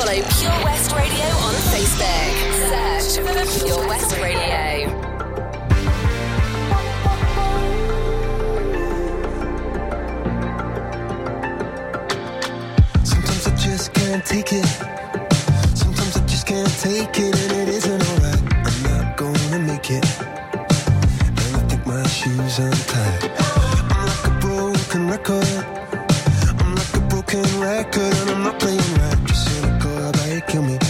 Follow Pure West Radio on Facebook. Search for Pure West Radio. Sometimes I just can't take it. Sometimes I just can't take it, and it isn't alright. I'm not gonna make it. And I think my shoes untied. I'm like a broken record. I'm like a broken record, and I'm not playing right. Kill me?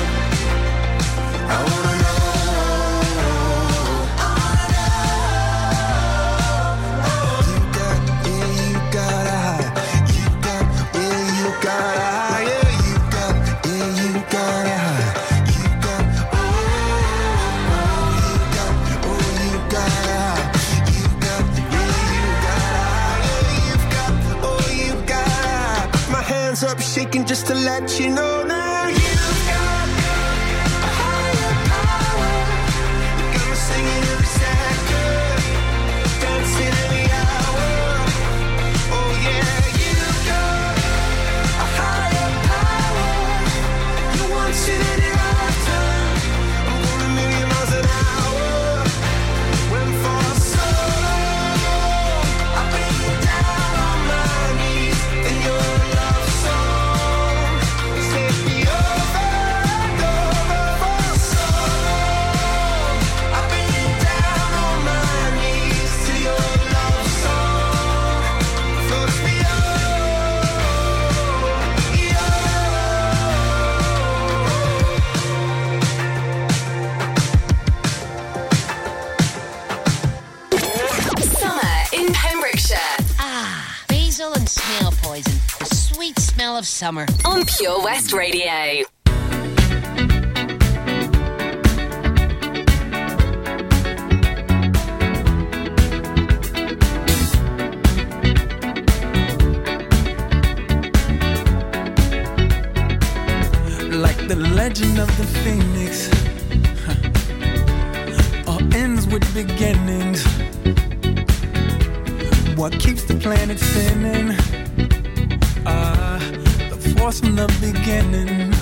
shaking just to let you know summer. on Pure West Radio. like the legend of the phoenix huh. all ends with beginnings what keeps the planet spinning the force from the beginning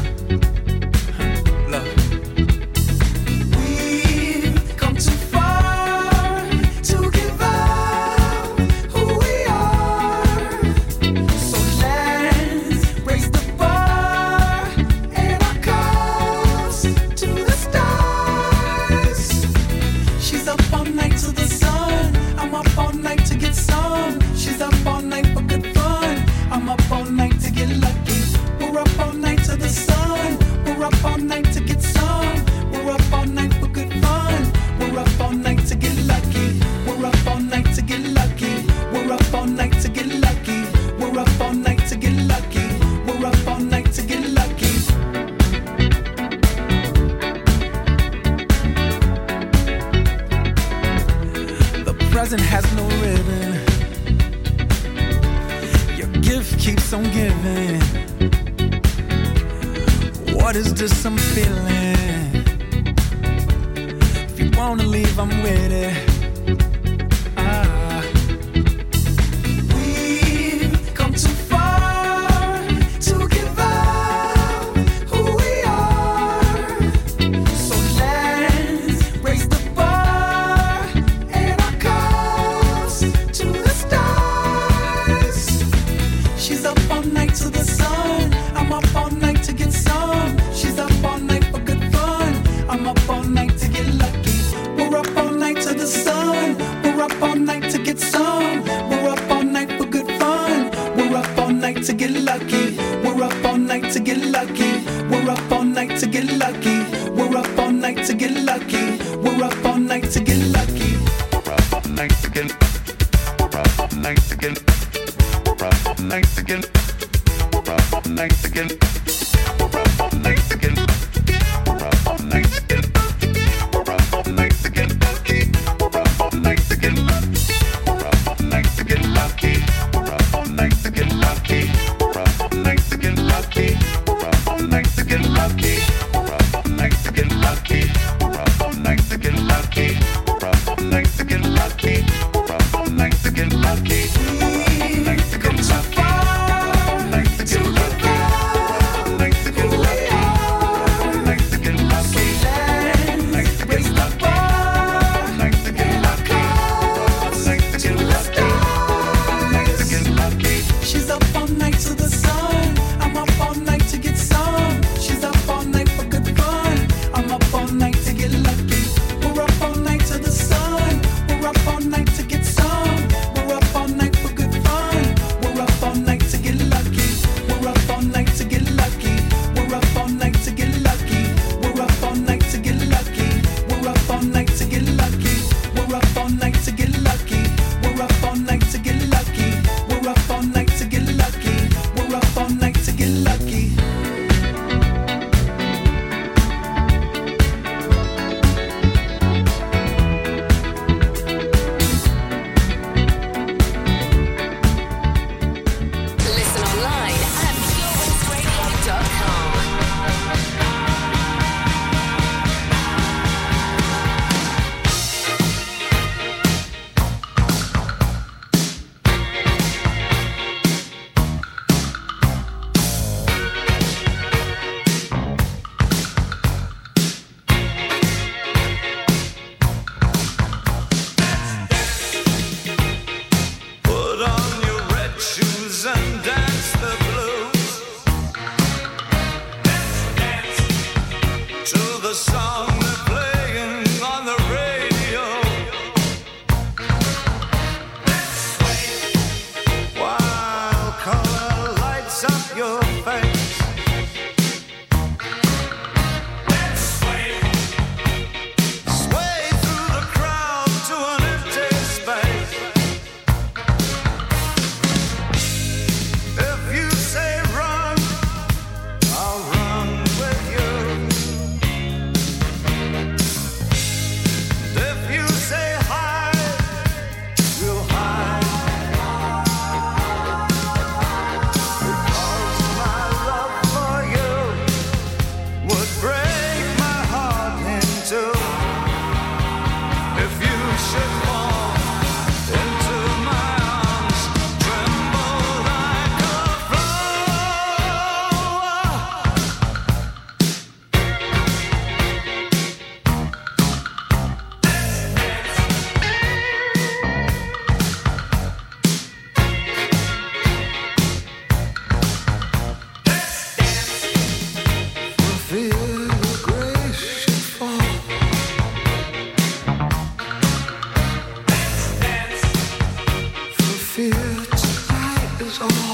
fear tonight is all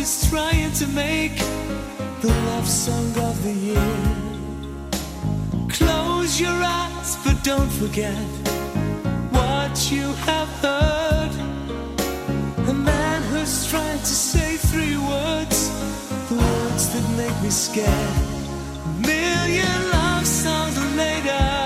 she's trying to make the love song of the year. Close your eyes, but don't forget what you have heard. A man who's trying to say three words, the words that make me scared. A million love songs later.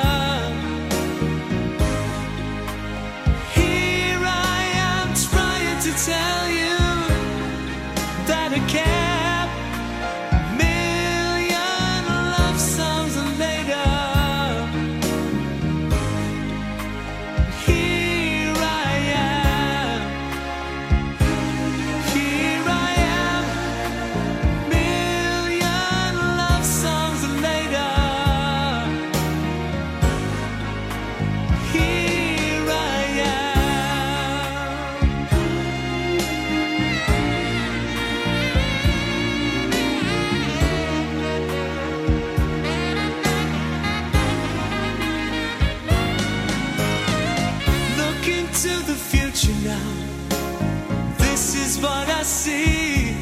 see.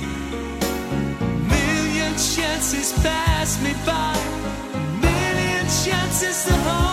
Million chances pass me by, A million chances to hold.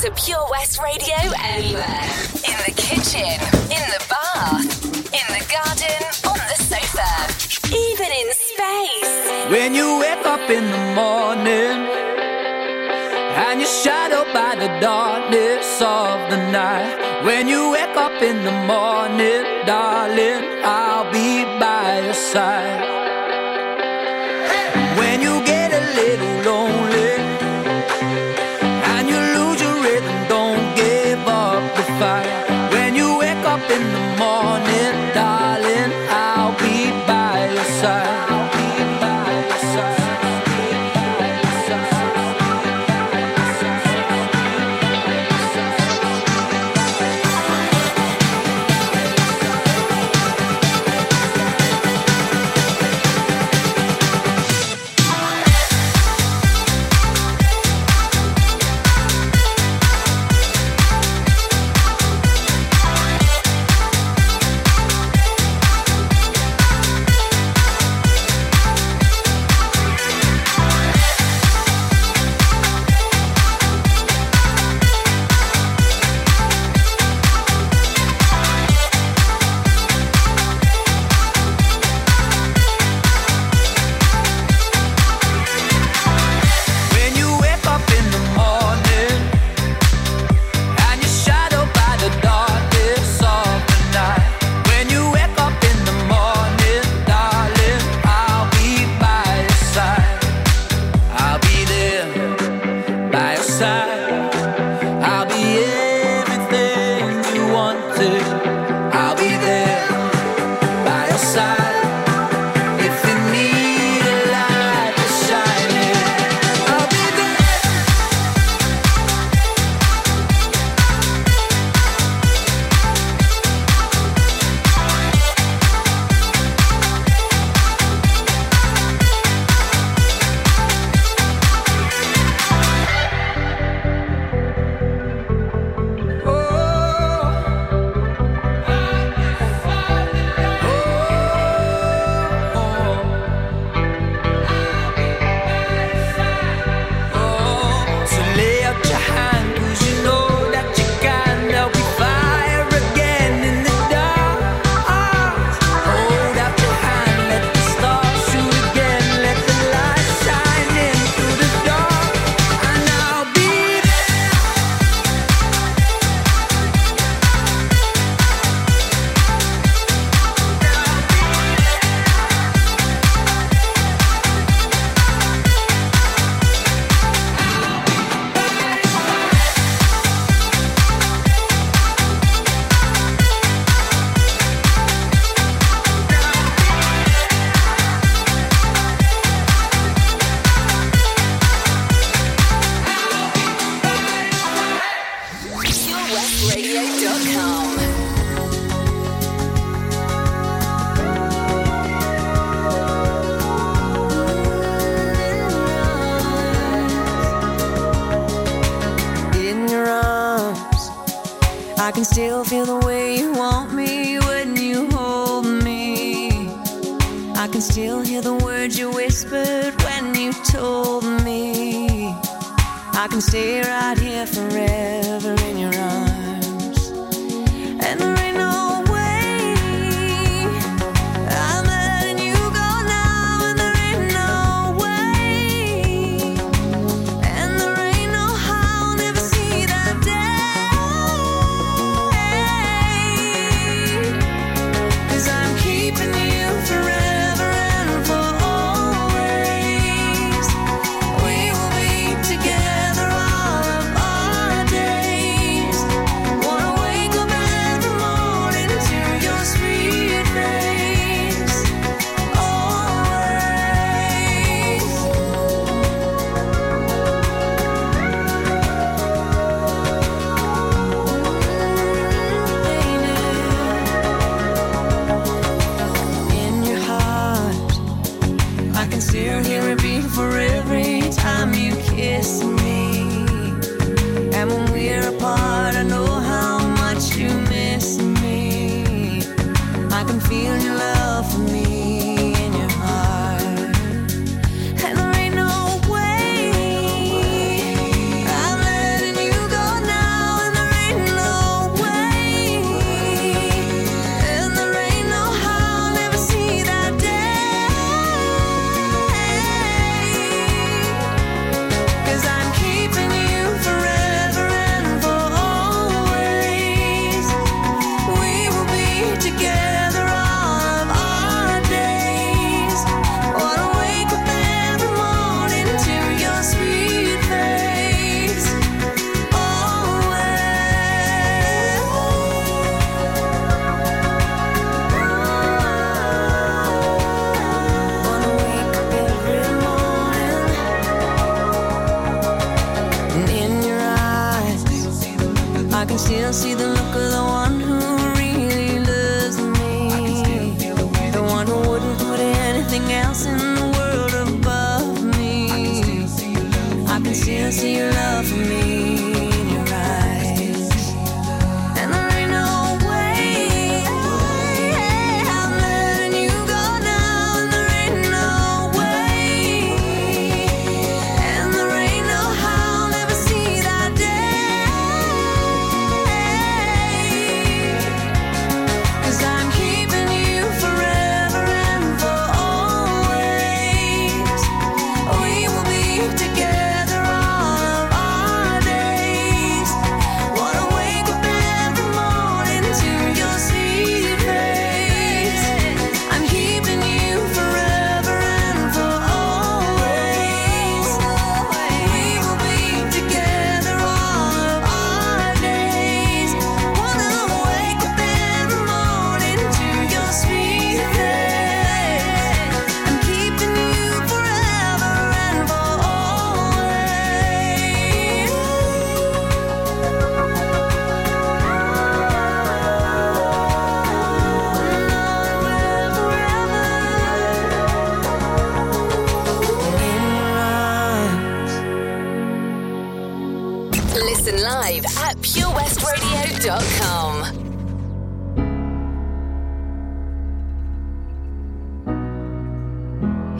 to Pure West Radio anywhere. In the kitchen, in the bath, in the garden, on the sofa, even in space. When you wake up in the morning and you're shadowed by the darkness of the night. When you wake up in the morning, darling, I'll be by your side. the way you want me when you hold me. I can still hear the words you whispered when you told me. I can stay right here forever in your arms. And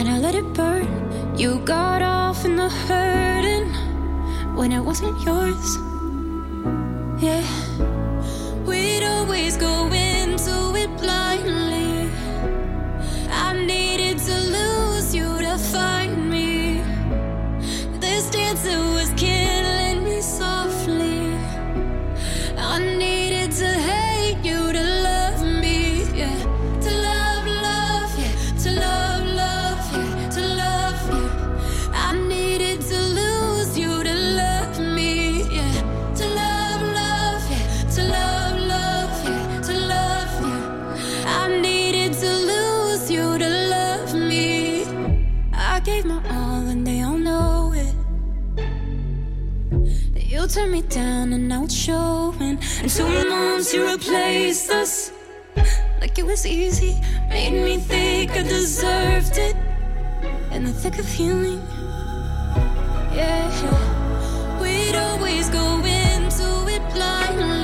and I let it burn. You got off in the hurting when it wasn't yours. Yeah, we'd always go in. down and it's showing. And two months you replaced us. Like it was easy, made me think I deserved it. In the thick of healing, yeah. We'd always go into it blindly.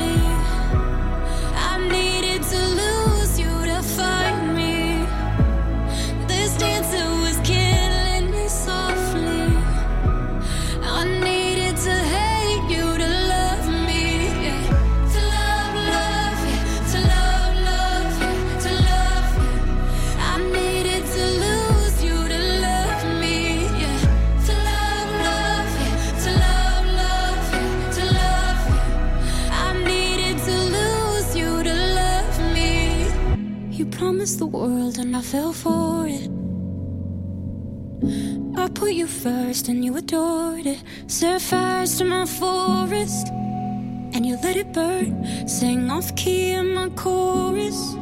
and you adored it. Set fires to my forest and you let it burn. Sang off key in my chorus.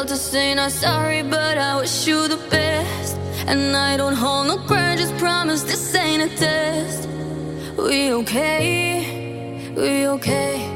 out to say not sorry, but I wish you the best. And I don't hold no grudges, promise this ain't a test. We okay, we okay.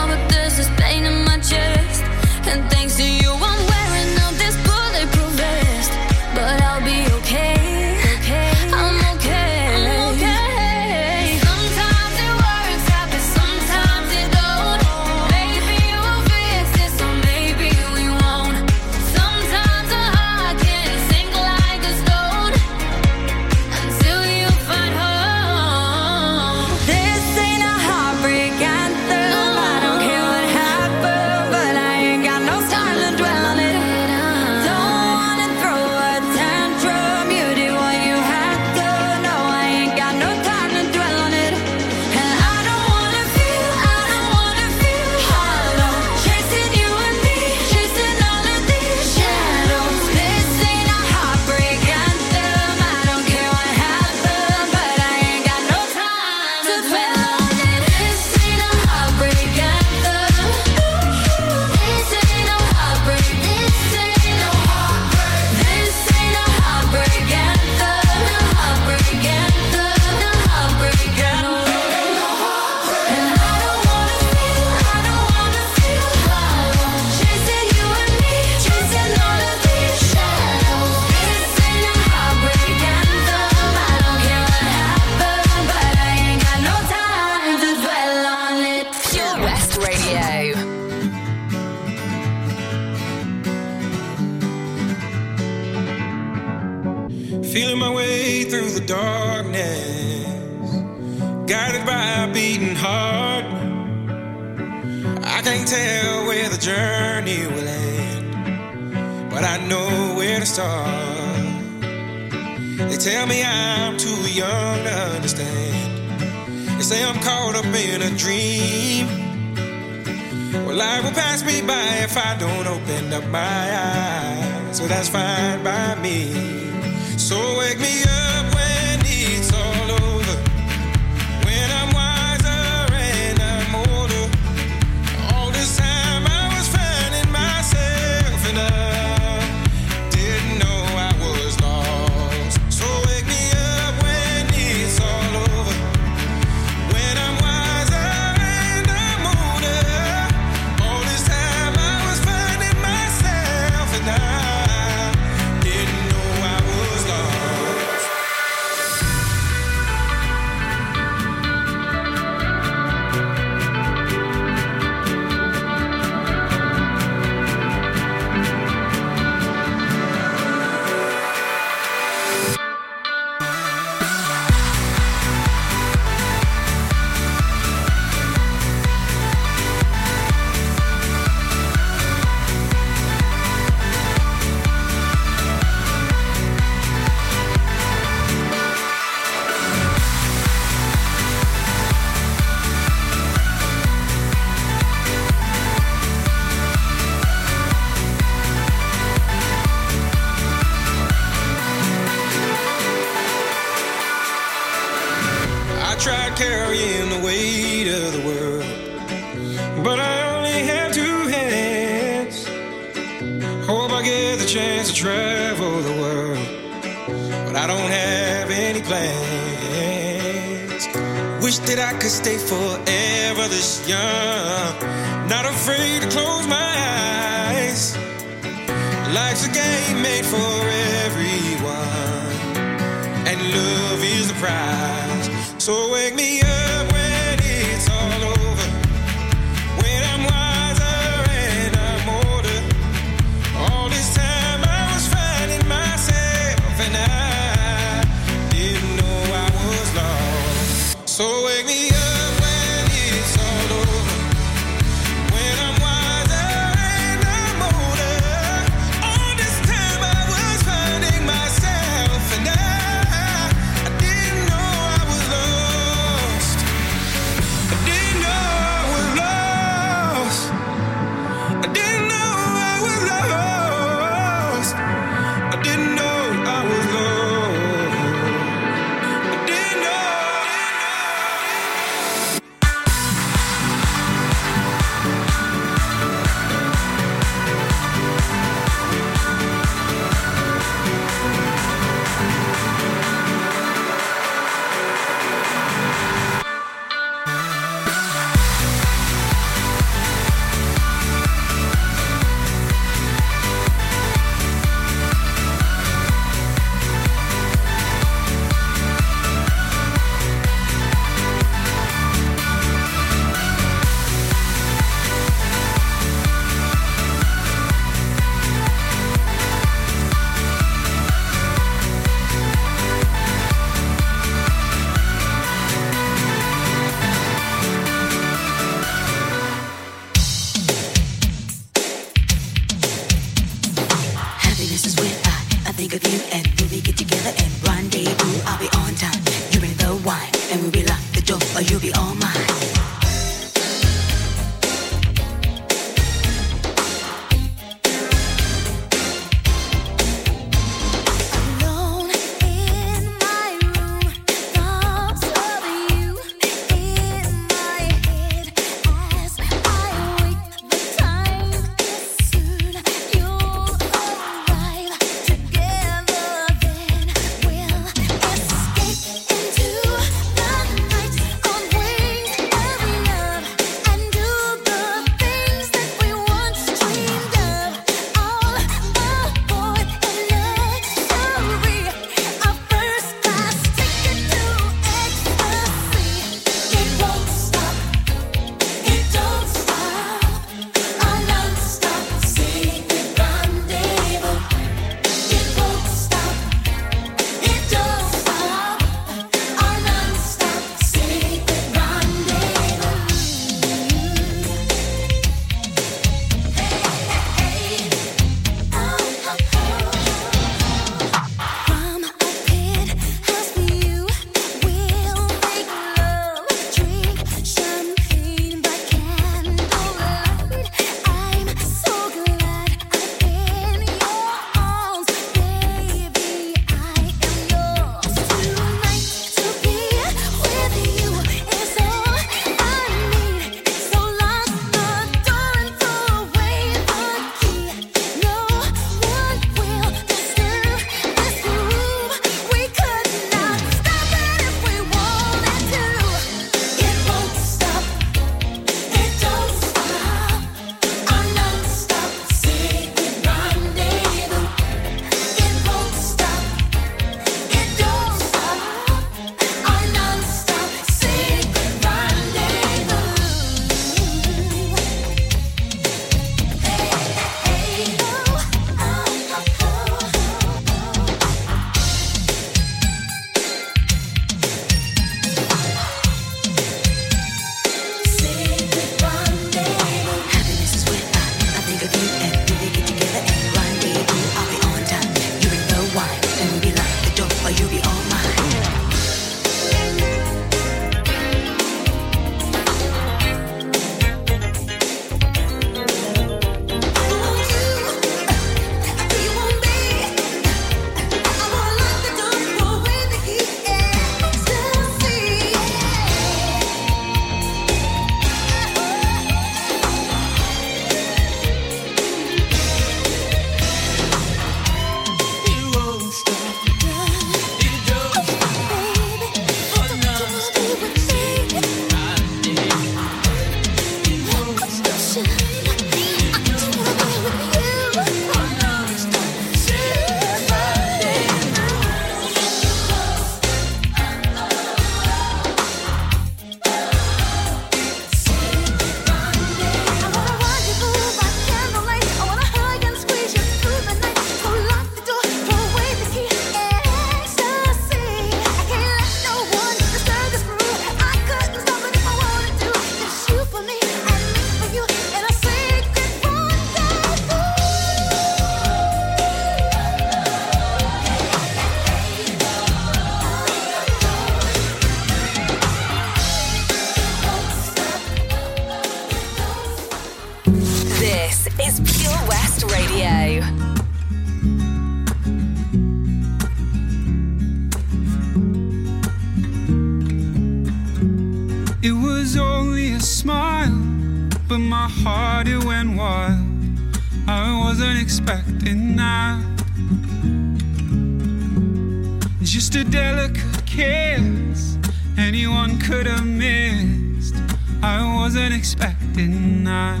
I wasn't expecting that.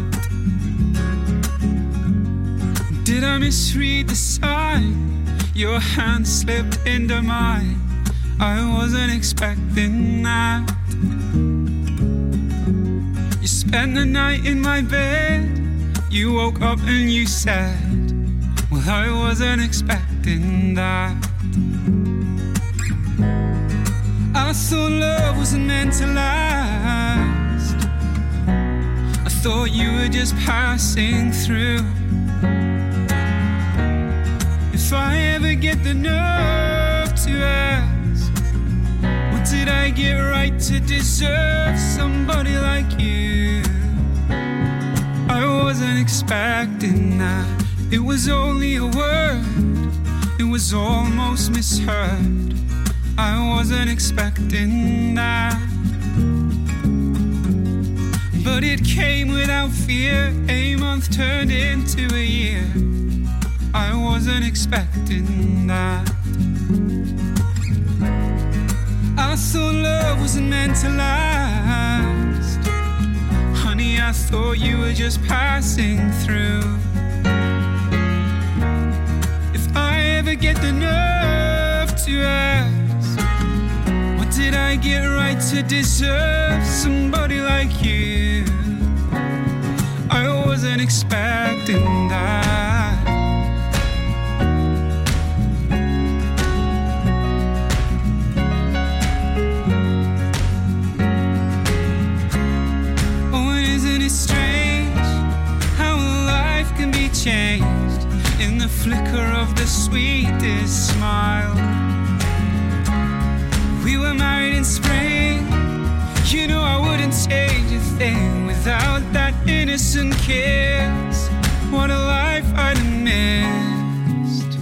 Did I misread the sign? Your hand slipped into mine. I wasn't expecting that. You spent the night in my bed. You woke up and you said, Well, I wasn't expecting that. I thought love wasn't meant to last. Thought you were just passing through. If I ever get the nerve to ask, what did I get right to deserve somebody like you? I wasn't expecting that. It was only a word, it was almost misheard. I wasn't expecting that. But it came without fear. A month turned into a year. I wasn't expecting that. I thought love wasn't meant to last. Honey, I thought you were just passing through. If I ever get the nerve to ask, did I get right to deserve somebody like you? I wasn't expecting that. Oh, and isn't it strange how life can be changed in the flicker of the sweetest smile? Innocent kiss. What a life I'd have missed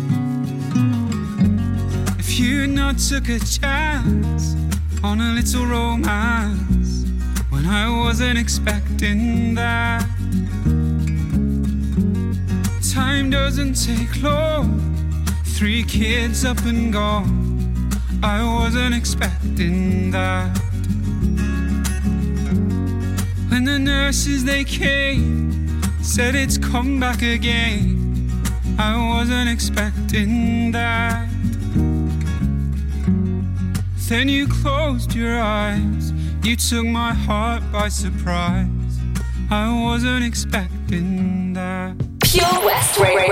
if you not took a chance on a little romance when I wasn't expecting that. Time doesn't take long. Three kids up and gone. I wasn't expecting that. When the nurses they came, said it's come back again. I wasn't expecting that. Then you closed your eyes, you took my heart by surprise. I wasn't expecting that. Pure West Radio.